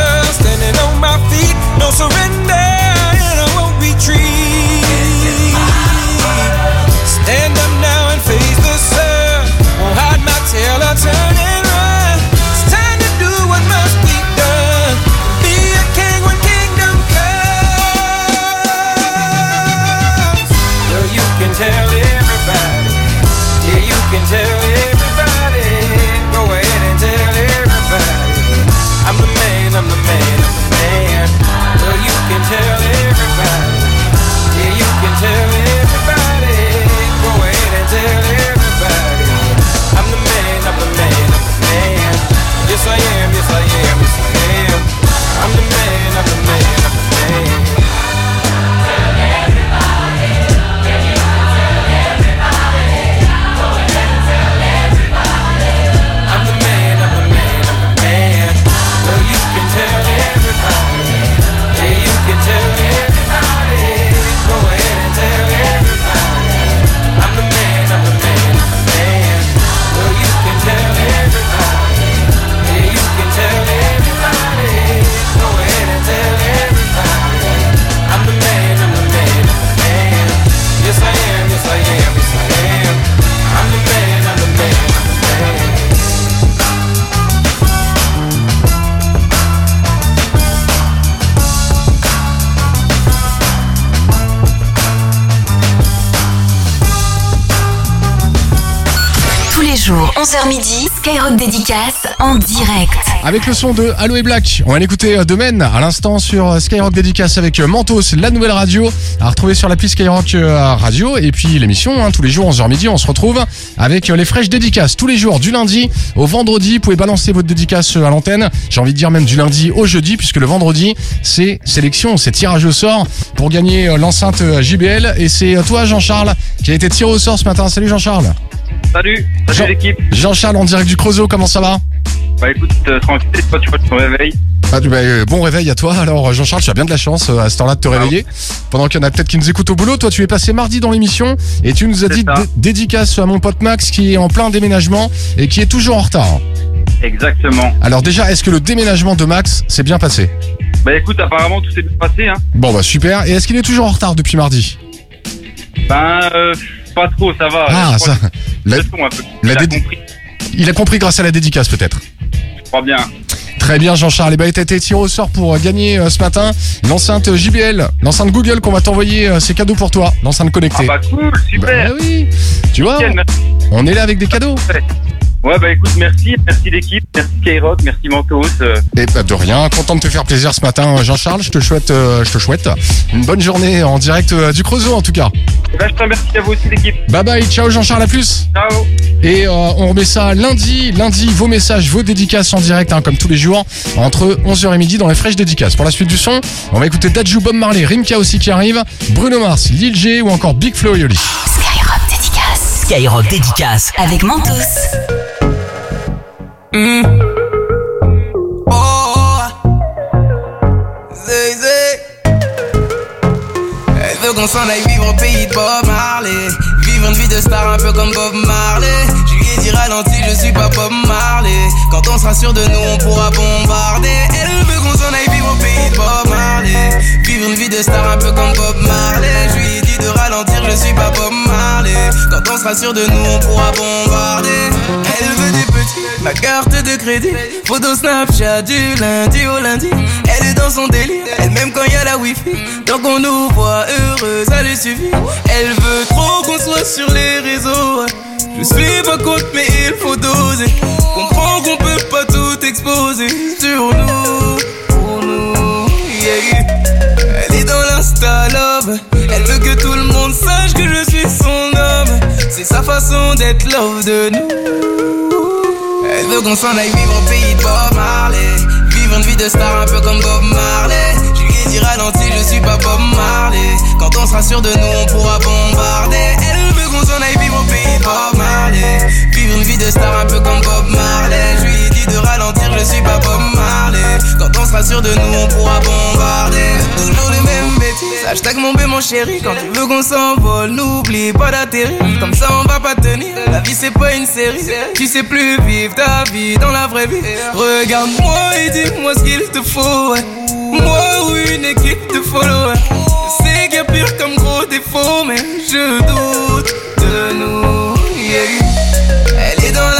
jours, 11h midi, Skyrock dédicace en direct. Avec le son de Halo et Black, on va l'écouter euh, Domaine à l'instant sur euh, Skyrock Dédicace avec euh, Mentos, la nouvelle radio, à retrouver sur l'appli Skyrock Radio. Et puis l'émission, hein, tous les jours 11h midi, on se retrouve avec les fraîches dédicaces. Tous les jours, du lundi au vendredi, vous pouvez balancer votre dédicace à l'antenne. J'ai envie de dire même du lundi au jeudi, puisque le vendredi, c'est sélection, c'est tirage au sort pour gagner l'enceinte JBL. Et c'est toi, Jean-Charles, qui a été tiré au sort ce matin. Salut Jean-Charles. Salut, salut Jean- l'équipe. Jean-Charles en direct du Creusot, comment ça va Bah écoute, euh, tranquille, toi tu vois ton réveil. Ah, bah, euh, bon réveil à toi. Alors Jean-Charles, tu as bien de la chance euh, à ce temps-là de te réveiller. Pendant qu'il y en a peut-être qui nous écoutent au boulot, toi tu es passé mardi dans l'émission et tu nous as dit ça. dé- dédicace à mon pote Max qui est en plein déménagement et qui est toujours en retard. Exactement. Alors déjà, est-ce que le déménagement de Max s'est bien passé? Bah écoute, apparemment tout s'est bien passé, hein. Bon bah super. Et est-ce qu'il est toujours en retard depuis mardi? Ben, euh, pas trop, ça va. Ah ça. La- un peu. la Il a dédi- compris, Il a compris grâce à la dédicace peut-être. je crois bien. Très bien Jean-Charles, et bah t'as été tiré au sort pour euh, gagner euh, ce matin l'enceinte JBL, l'enceinte Google qu'on va t'envoyer, euh, c'est cadeau pour toi, l'enceinte connectée. Ah bah cool, super. Bah oui, tu vois, on est là avec des cadeaux. Ouais, bah écoute, merci, merci l'équipe, merci Skyrock, merci Mentos. euh, Et bah de rien, content de te faire plaisir ce matin Jean-Charles, je te souhaite, euh, je te souhaite une bonne journée en direct euh, du Creusot en tout cas. Bah je te remercie à vous aussi l'équipe. Bye bye, ciao Jean-Charles, à plus. Ciao. Et euh, on remet ça lundi, lundi, vos messages, vos dédicaces en direct, hein, comme tous les jours, entre 11h et midi dans les fraîches dédicaces. Pour la suite du son, on va écouter Dajou Bob Marley, Rimka aussi qui arrive, Bruno Mars, Lil G ou encore Big Flo et Oli. Skyrock dédicace. Skyrock dédicace avec Mentos. Oh, zé, zé. Elle veut qu'on s'en aille vivre au pays de Bob Marley. Vivre une vie de star un peu comme Bob Marley. Je lui ai dit ralenti, je suis pas Bob Marley. Quand on sera sûr de nous, on pourra bombarder. Elle veut qu'on s'en aille vivre au pays de Bob Marley. Vivre une vie de star un peu comme Bob Marley. Je lui ai dit de ralentir, je suis pas Bob Marley. Quand on sera sûr de nous, on pourra bombarder. Elle veut des petits, ma carte de crédit. Photo Snapchat du lundi au lundi. Elle est dans son délire, elle même quand y a la wifi. Tant qu'on nous voit heureux, ça lui suffit. Elle veut trop qu'on soit sur les réseaux. Je suis pas contre, mais il faut doser. Comprends qu'on peut pas tout exposer sur nous. Pour nous. Elle est dans l'insta love. Elle veut que tout le monde sa façon d'être love de nous. Elle veut qu'on s'en aille vivre au pays de Bob Marley. Vivre une vie de star un peu comme Bob Marley. Je lui ai dit ralenti, je suis pas Bob Marley. Quand on sera sûr de nous, on pourra bombarder. Elle veut qu'on s'en aille vivre au pays de Bob Marley des stars un peu comme Bob Marley. Je lui dis de ralentir, je suis pas Bob Marley. Quand on sera sûr de nous, on pourra bombarder. Toujours les mêmes bêtises. Hashtag mon bé, mon chéri. Quand tu veux qu'on s'envole, n'oublie pas d'atterrir. Comme ça, on va pas tenir. La vie, c'est pas une série. Tu sais plus vivre ta vie dans la vraie vie. Regarde-moi et dis-moi ce qu'il te faut. Moi ou une équipe de followers. C'est qu'il y a pire comme gros défaut, mais je doute de nous. Yeah.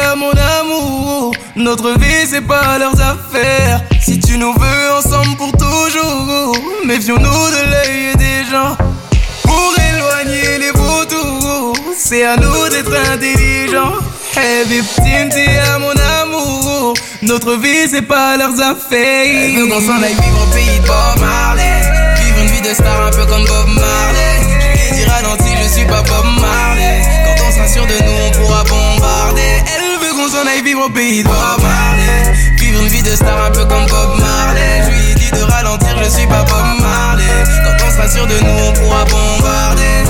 es mon amour. Notre vie, c'est pas leurs affaires. Si tu nous veux ensemble pour toujours, méfions-nous de l'œil des gens. Pour éloigner les vautours, c'est à nous d'être intelligents. Hey, victime, tu es mon amour. Notre vie, c'est pas leurs affaires. Elle veut qu'on s'en aille vivre au pays de Bob Marley. Vivre une vie de star un peu comme Bob Marley. Je lui ai dit ralenti, je suis pas Bob Marley. Quand on sûr de nous, on pourra bombarder. Aille vivre au pays Bob Marley. Vivre une vie de star un peu comme Bob Marley. Je lui ai dit de ralentir, je suis pas Bob Marley. Quand on sera sûr de nous, on pourra bombarder.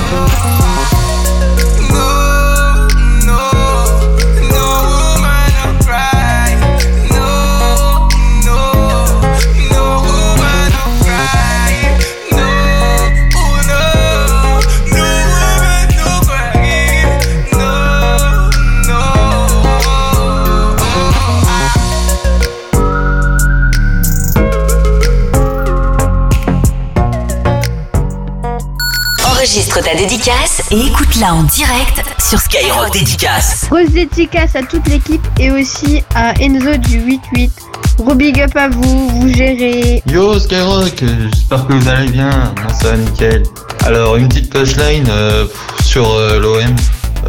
Dédicace et écoute-la en direct sur Skyrock Dédicace. Grosse dédicace à toute l'équipe et aussi à Enzo du 88. Gros big up à vous, vous gérez. Yo Skyrock, j'espère que vous allez bien, moi ça va nickel. Alors une petite touchline euh, sur euh, l'OM.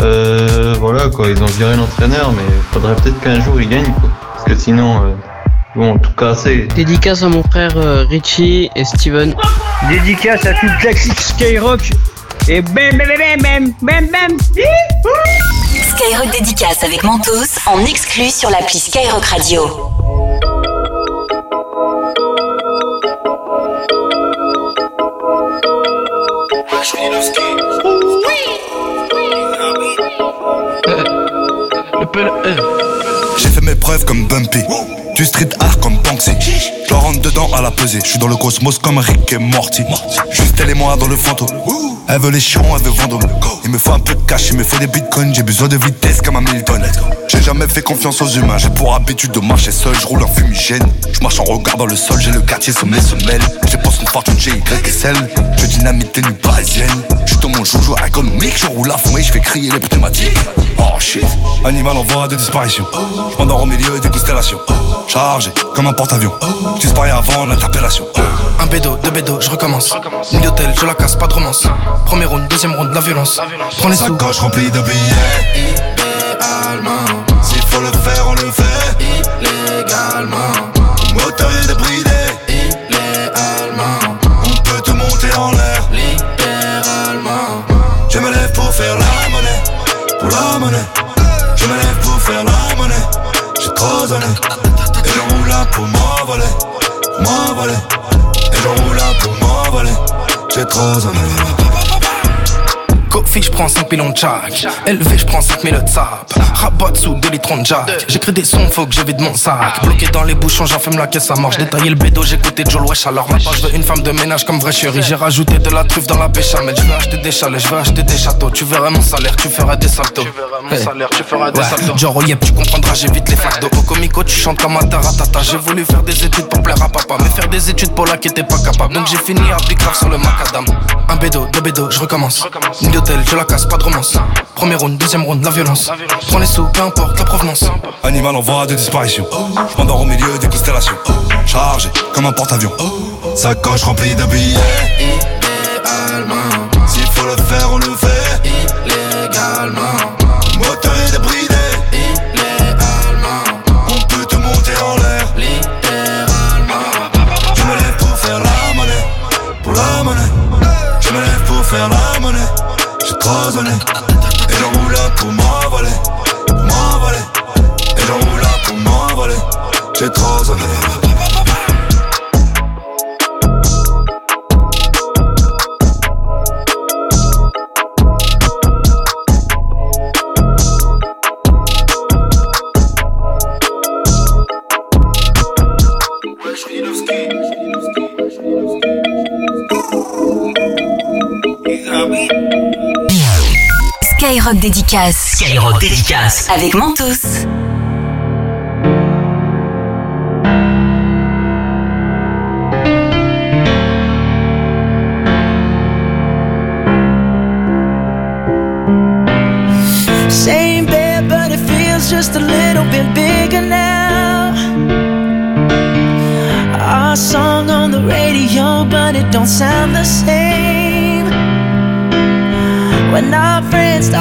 Euh, voilà quoi, ils ont viré l'entraîneur mais faudrait peut-être qu'un jour ils gagnent quoi. Parce que sinon, euh, vont tout casser. Dédicace à mon frère euh, Richie et Steven. Dédicace à toute la clique Skyrock. Et bam bam bam bam bam bam. Skyrock Dédicace avec Mentos en exclu sur l'appli Skyrock Radio. J'ai fait mes preuves comme Bumpy. Du street art comme Banksy. Je rentre dedans à la pesée. Je suis dans le cosmos comme Rick et Morty. Juste elle et moi dans le fantôme. Elle veut les chiens, elle veut Vendôme. Il me faut un peu de cash, il me faut des bitcoins. J'ai besoin de vitesse comme un Milton. J'ai jamais fait confiance aux humains. J'ai pour habitude de marcher seul. Je roule en fumigène. Je marche en regardant le sol. J'ai le quartier sous mes semelles. J'ai pense une fortune chez YSL. Je dynamite les nuits. Dans mon joujou ergonomique. Je roule à fond et je fais crier les pneumatiques. Oh shit. Animal en voie de disparition. Je m'endors au milieu des constellations. Chargé comme un porte-avions. Je disparais avant l'interpellation. Un bédo, deux bédos, je recommence. Une d'hôtel, je la casse, pas de romance. Premier round, deuxième round, la violence. Prends les sous. Sacoche remplie de billets. S'il faut le faire, on le fait. Illégalement. Moteur est débridé. Et je roule là pour m'envoler. M'envoler. Et je roule là pour m'envoler. J'ai trop donné. Kofi, je prends 5 pilons de jack. Élevé, je prends 5 000 de sap. Rabat sous 2 litrons de jack. J'écris des sons, faut que je vide mon sac. Bloqué dans les bouchons, j'enfume la caisse à marche. Détaillé le bédo, j'écoutais Joel Wesh. Alors maintenant, je veux une femme de ménage comme vraie chérie. J'ai rajouté de la truffe dans la béchamel. Je veux acheter des chalets, je veux acheter des châteaux. Tu verras mon salaire, tu feras des saltos. Mon salaire, tu feras des saltos. Genre, yep, tu comprendras, j'évite les flaques d'eau. Au comico, tu chantes comme un taratata. J'ai voulu faire des études pour plaire à papa. Mais faire des études pour là qui était pas capable. Donc j'ai fini à grave sur le macadam. Un bédo, deux bédos, je recommence. Une je la casse, pas de romance. Premier round, deuxième round, la violence. Prends les sous, peu importe la provenance. Animal en voie de disparition. Je m'endors au milieu des constellations. Chargé comme un porte-avions. Sacoche remplie de billets. Illégalement. S'il faut le faire, on le fait. Illégalement. Années. Et j'en roule pour m'envoler. Pour. Et j'en roule pour m'envoler. J'ai trois années. Skyrock dédicace. Skyrock dédicace. Avec Mentos.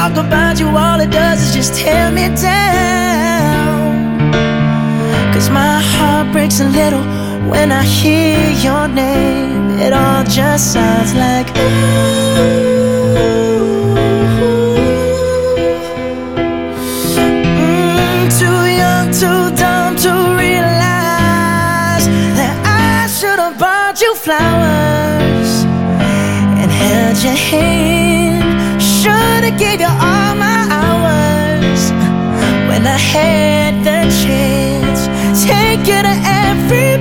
Talk about you, all it does is just tear me down. Cause my heart breaks a little when I hear your name. It all just sounds like Mm, too young, too dumb to realize that I should have bought you flowers and held your hand. Had the chance. Take you to every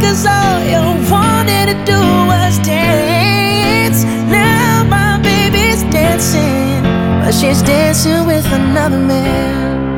cause all you wanted to do was dance. Now my baby's dancing, but she's dancing with another man.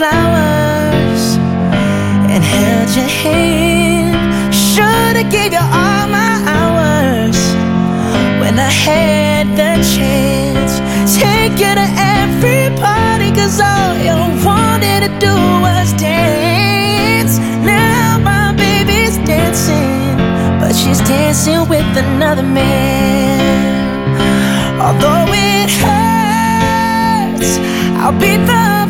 flowers and held your hand. Should have gave you all my hours when I had the chance. Take you to every party, cause all you wanted to do was dance. Now my baby's dancing, but she's dancing with another man. Although it hurts, I'll be the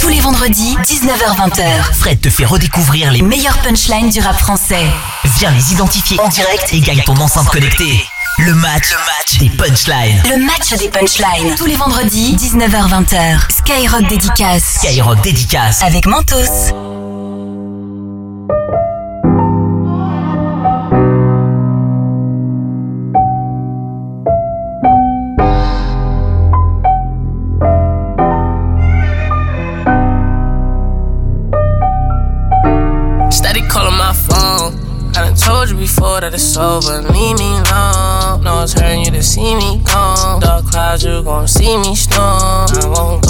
Tous les vendredis, 19h-20h, Fred te fait redécouvrir les meilleures punchlines du rap français. Viens les identifier en direct et gagne ton enceinte connectée. Le match, le match des punchlines. Le match des punchlines. Tous les vendredis, 19h-20h. Skyrock dédicace. Skyrock dédicace. Avec Mentos. That it's over. Leave me alone. No, it's hurting you to see me gone. Dark clouds, you gon' see me storm. I won't go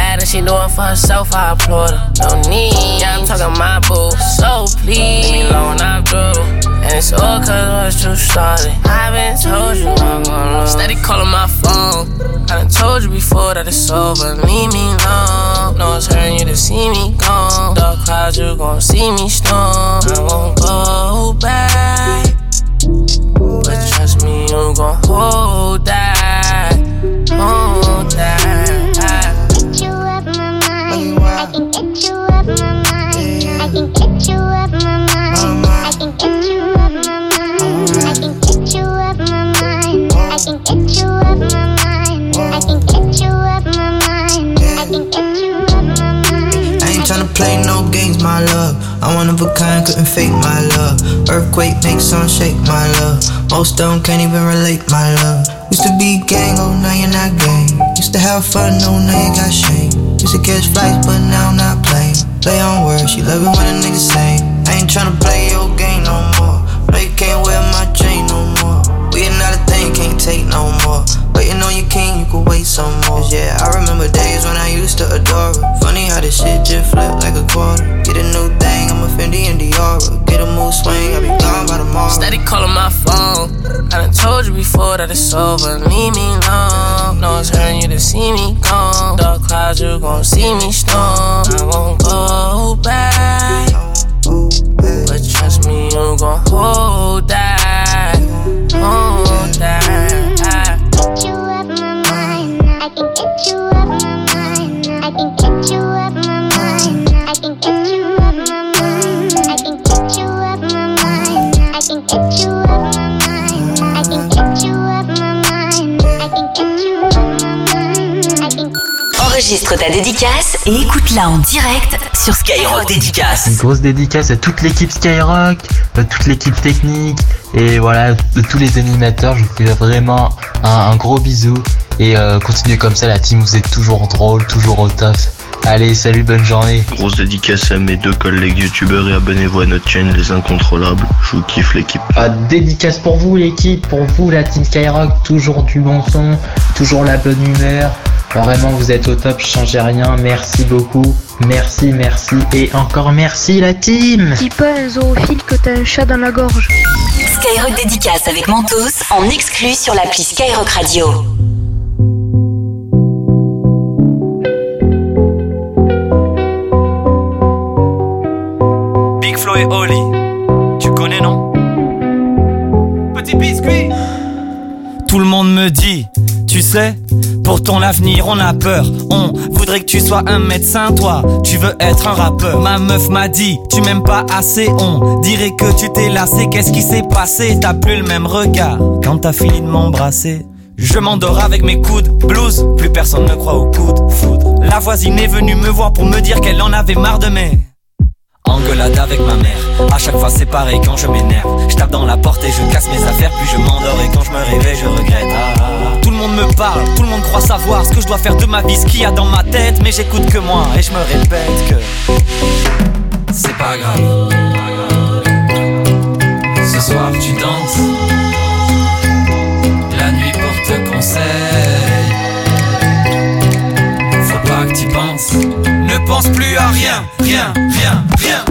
Bad and she it for herself, I applaud her. No need, yeah, I'm talking my boo. So please, leave me alone, I'm through. And it's all cause what you started. I've been told you I'm gonna. Steady calling my phone. I done told you before that it's over. Leave me alone. No, it's hurting you to see me gone. Dark clouds, you gon' see me storm. I won't go back. But trust me, you gon' hold that. Hold that. Can get you up my mind. I can get you up my mind. I can get you up my mind. I ain't tryna play no games, my love. I'm one of a kind, couldn't fake my love. Earthquake makes sun shake, my love. Most of them can't even relate, my love. Used to be gang, oh now you're not gang. Used to have fun, no now you got shame. Used to catch flights, but now I'm not playing. Play on words, she love it when a nigga sing. I ain't tryna play your game no more. No, you can't wear my can't take no more. Waiting on your king, you could wait some more. Yeah, I remember days when I used to adore her. Funny how this shit just flipped like a quarter. Get a new thing, I'm a Fendi and Diora. Get a mood swing, I'll be gone by tomorrow. Steady calling my phone. I done told you before that it's over. Leave me alone. No, it's hurting you to see me gone. Dark clouds, you gon' see me storm. I won't go Enregistre ta dédicace et écoute-la en direct sur Skyrock Dédicace. Une grosse dédicace à toute l'équipe Skyrock, à toute l'équipe technique et voilà, de tous les animateurs. Je vous fais vraiment un, un gros bisou et euh, continuez comme ça, la team, vous êtes toujours drôle, toujours au top. Allez, salut, bonne journée. Grosse dédicace à mes deux collègues youtubeurs et abonnez-vous à notre chaîne Les Incontrôlables. Je vous kiffe l'équipe. Ah, dédicace pour vous l'équipe, pour vous la team Skyrock, toujours du bon son, toujours la bonne humeur. Vraiment vous êtes au top, changez rien, merci beaucoup, merci, merci et encore merci la team Dis pas à zoophile que t'as un chat dans la gorge. Skyrock Dédicace avec Mentos en exclu sur l'appli Skyrock Radio. On a peur. On voudrait que tu sois un médecin, toi, tu veux être un rappeur. Ma meuf m'a dit, tu m'aimes pas assez, on dirait que tu t'es lassé. Qu'est-ce qui s'est passé? T'as plus le même regard quand t'as fini de m'embrasser. Je m'endors avec mes coudes, blues, plus personne ne croit au coup de foudre. La voisine est venue me voir pour me dire qu'elle en avait marre de mes Engueulade avec ma mère, à chaque fois c'est pareil quand je m'énerve. Je tape dans la porte et je casse mes affaires, puis je m'endors et quand je me réveille je regrette. Ah, monde me parle, tout le monde croit savoir ce que je dois faire de ma vie, ce qu'il y a dans ma tête, mais j'écoute que moi et je me répète que c'est pas grave. Ce soir tu danses, la nuit porte conseil. Faut pas que tu penses, ne pense plus à rien, rien, rien, rien.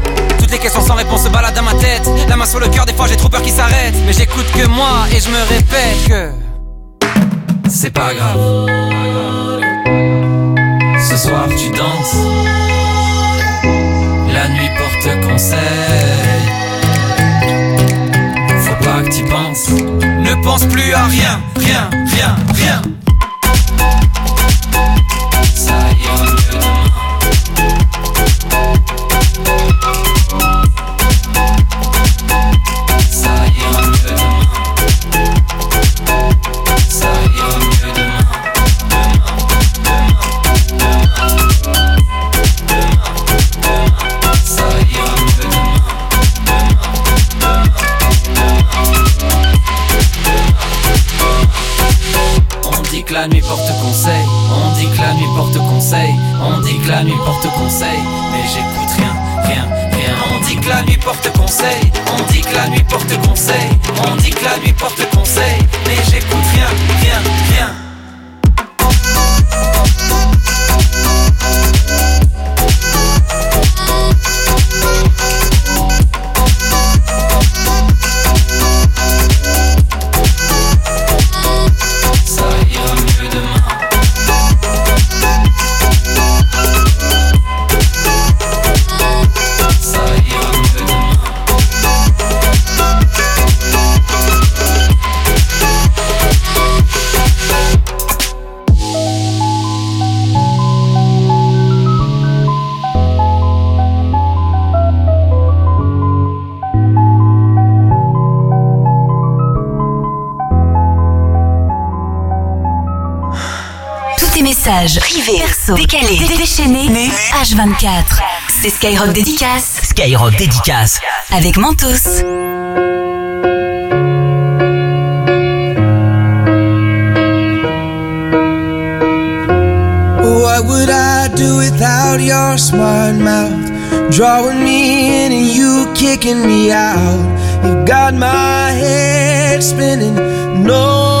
Les questions sans réponse se baladent dans ma tête. La main sur le cœur, des fois j'ai trop peur qu'il s'arrête. Mais j'écoute que moi et je me répète que c'est pas grave. Ce soir tu danses. La nuit porte conseil. Faut pas que tu penses. Ne pense plus à rien, rien, rien, rien. La nuit porte conseil, mais j'écoute rien, rien, rien. On dit que la nuit porte conseil, on dit que la nuit porte conseil, on dit que la nuit porte conseil, perso, décalés, déchaînés, H24. C'est Skyrock Dédicace. Skyrock Dédicace. Avec Mentos. What would I do without your smart mouth? Drawing me in and you kicking me out. You've got my head spinning, no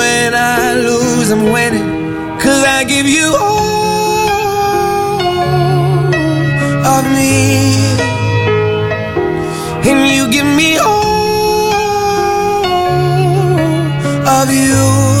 lose, I'm winning. Cause I give you all of me. And you give me all of you.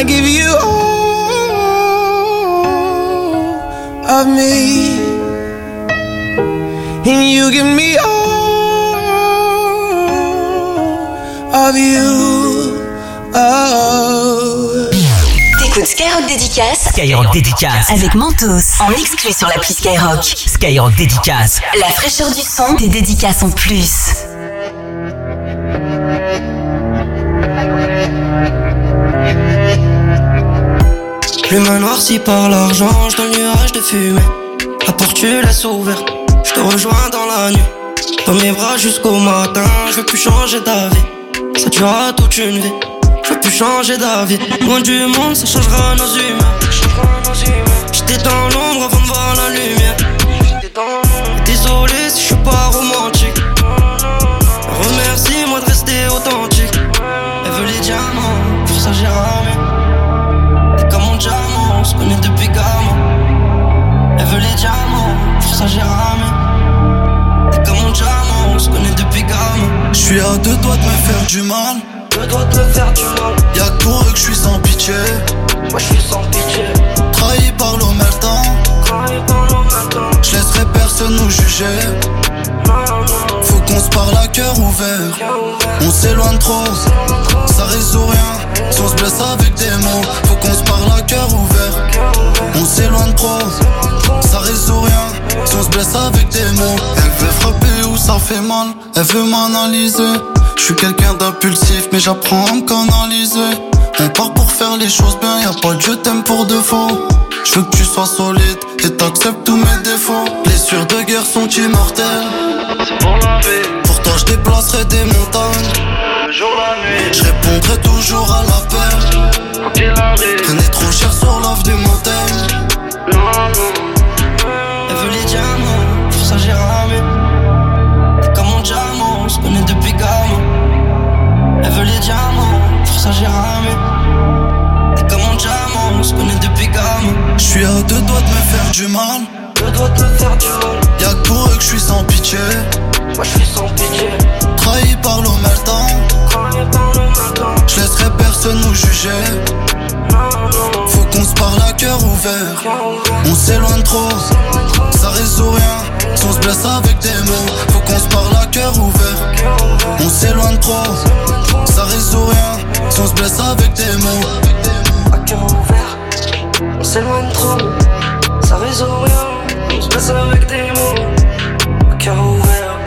I give you all of me, and you give me all of you. Oh. T'écoutes Skyrock Dédicace Skyrock Dédicace avec Mentos en exclu sur l'appli Skyrock. Skyrock Dédicace. La fraîcheur du son, des dédicaces en plus. L'humain noirci par l'argent, je dans le nuage de fumée. La porte tu laisses ouverte, je te rejoins dans la nuit. Dans mes bras jusqu'au matin, je plus changer d'avis. Ça durera toute une vie, je plus changer d'avis. Loin du monde, ça changera nos humains. J'étais dans l'ombre avant de voir la lumière. Désolé si je suis pas romantique. Elle veut les diamants, pour ça j'ai ramé. T'es comme mon diamant, on se connaît depuis gamin. Je suis à deux doigts de me faire du mal. Deux doigts de me faire du mal. Y'a que pour eux que je suis sans pitié. Moi je suis sans pitié. Trahi par l'omertan. Je laisserai personne nous juger. Faut qu'on se parle à cœur ouvert. On s'éloigne trop, ça résout rien. Si on se blesse avec des mots, faut qu'on se parle à cœur ouvert. On s'éloigne trop, on se blesse avec des mots, elle veut frapper où ça fait mal. Elle veut m'analyser. Je suis quelqu'un d'impulsif, mais j'apprends à me canaliser. On part pour faire les choses bien, y'a pas de je t'aime pour de faux. Je veux que tu sois solide et t'acceptes tous mes défauts. Blessures de guerre sont immortelles. C'est pour la vie, Pour toi, je déplacerai des montagnes. le jour, la nuit, Je répondrai toujours à l'appel. Rien n'est trop cher sur l'offre du montagne. Elle ça j'ai ramé. T'es comme mon diamant, on se connaît depuis gamin. Elle veut les diamants, pour ça j'ai ramé. T'es comme mon diamant, on se connaît depuis gamin. Je suis à deux doigts de me faire du mal. Deux doigts de me faire du mal. Y'a que pour eux que je suis sans pitié. Moi je suis sans pitié. Trahi par l'omertan. Je personne nous juger. Faut qu'on se parle à cœur ouvert. On s'éloigne trop, ça résout rien. Si on se blesse avec des mots, faut qu'on se parle à cœur ouvert. On s'éloigne trop, ça résout rien. Si on se blesse avec des mots, À cœur ouvert, on s'éloigne trop. Ça résout rien, on se passe avec des mots. À cœur ouvert,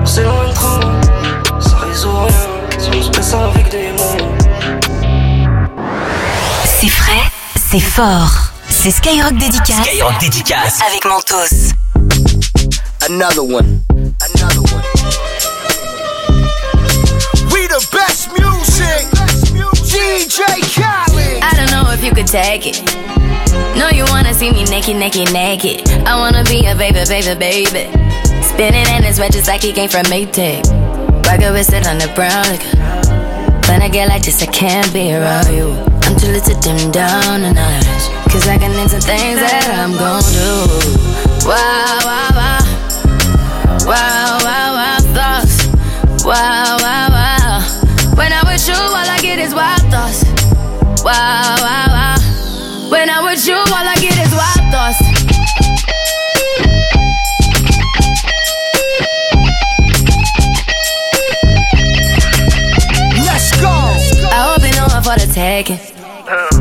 on s'éloigne trop. Ça résout rien, si on se avec des. C'est frais, c'est fort. C'est Skyrock Dédicace. Skyrock Dédicace. Avec Mentos. Another one. Another one. We the best music. DJ Khaled. I don't know if you could take it. No, you wanna see me naked, naked, naked. I wanna be a baby, baby, baby. Spinning in his red just like he came from Maytag. Rocket with it on the brown liquor. When I get like this, I can't be around you. Too little to dim down the night. Cause I can into things that I'm gon' do. Wow, wow, wow. Wow, wow, wow, thoughts. Wow, wow, wow. When I'm with you, all I get is wild thoughts. Wow, wow.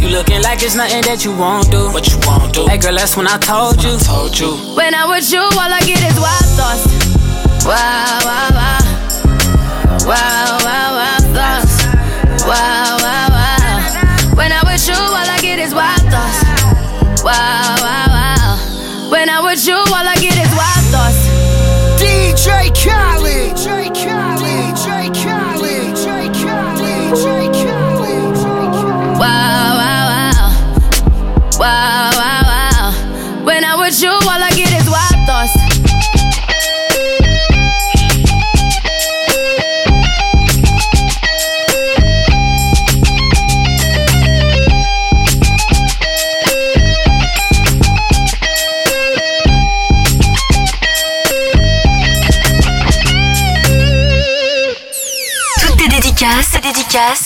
You looking like it's nothing that you won't do. What you won't do. Hey girl, that's when I told you. Told you. When I'm with you, all I get is wild thoughts. Wow, wow, wow. Wow, wow, wow thoughts. Wow, wow, wow. When I'm with you, all I get is wild thoughts. Wow, wow, wow.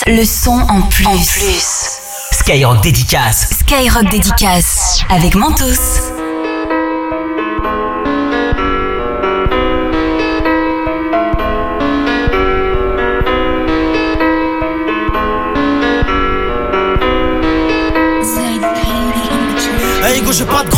Le son en plus. En plus. Skyrock dédicace. Skyrock dédicace avec Mentos. Hey go j'ai pas de